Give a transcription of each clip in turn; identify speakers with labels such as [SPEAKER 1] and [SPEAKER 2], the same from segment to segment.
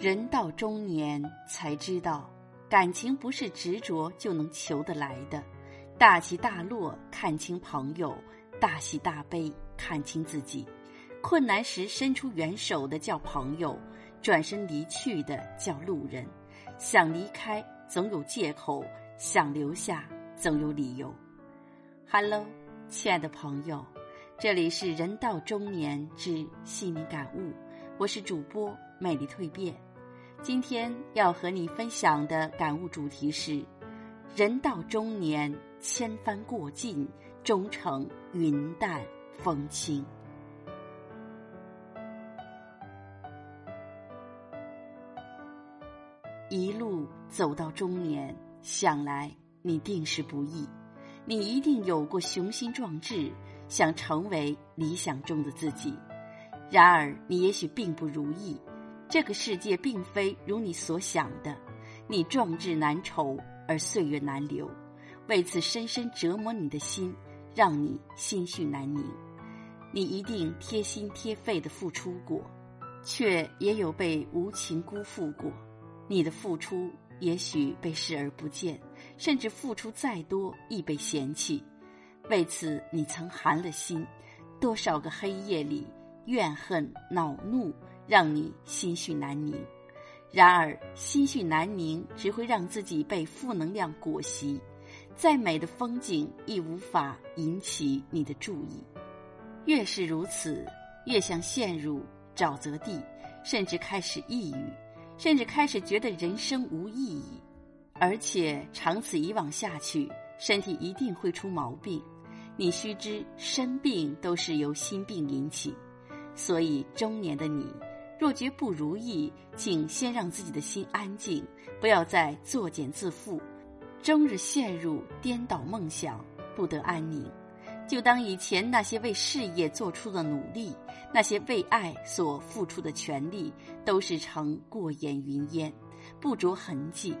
[SPEAKER 1] 人到中年才知道，感情不是执着就能求得来的。大起大落看清朋友，大喜大悲看清自己。困难时伸出援手的叫朋友，转身离去的叫路人。想离开总有借口，想留下总有理由。Hello，亲爱的朋友，这里是人到中年之细腻感悟，我是主播美丽蜕变。今天要和你分享的感悟主题是：人到中年，千帆过尽，终成云淡风轻。一路走到中年，想来你定是不易，你一定有过雄心壮志，想成为理想中的自己。然而，你也许并不如意。这个世界并非如你所想的，你壮志难酬而岁月难留，为此深深折磨你的心，让你心绪难宁。你一定贴心贴肺的付出过，却也有被无情辜负过。你的付出也许被视而不见，甚至付出再多亦被嫌弃。为此，你曾寒了心，多少个黑夜里怨恨恼怒。让你心绪难宁，然而心绪难宁只会让自己被负能量裹挟，再美的风景亦无法引起你的注意。越是如此，越想陷入沼泽地，甚至开始抑郁，甚至开始觉得人生无意义。而且长此以往下去，身体一定会出毛病。你须知，生病都是由心病引起，所以中年的你。若觉不如意，请先让自己的心安静，不要再作茧自缚，终日陷入颠倒梦想，不得安宁。就当以前那些为事业做出的努力，那些为爱所付出的全力，都是成过眼云烟，不着痕迹。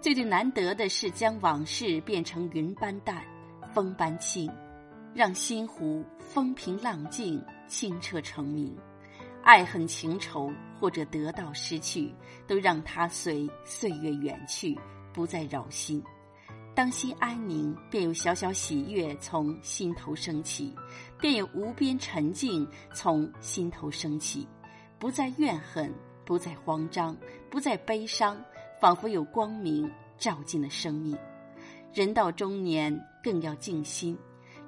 [SPEAKER 1] 最最难得的是将往事变成云般淡，风般轻，让心湖风平浪静，清澈澄明。爱恨情仇，或者得到失去，都让它随岁月远去，不再扰心。当心安宁，便有小小喜悦从心头升起，便有无边沉静从心头升起。不再怨恨，不再慌张，不再悲伤，仿佛有光明照进了生命。人到中年，更要静心。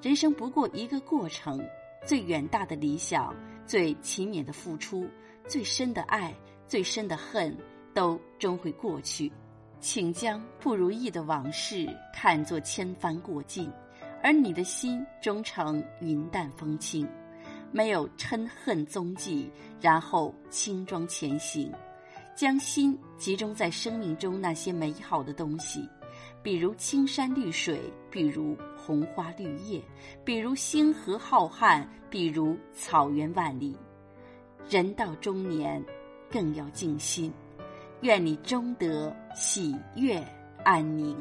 [SPEAKER 1] 人生不过一个过程，最远大的理想。最勤勉的付出，最深的爱，最深的恨，都终会过去。请将不如意的往事看作千帆过尽，而你的心终成云淡风轻，没有嗔恨踪迹，然后轻装前行，将心集中在生命中那些美好的东西。比如青山绿水，比如红花绿叶，比如星河浩瀚，比如草原万里。人到中年，更要静心。愿你终得喜悦安宁。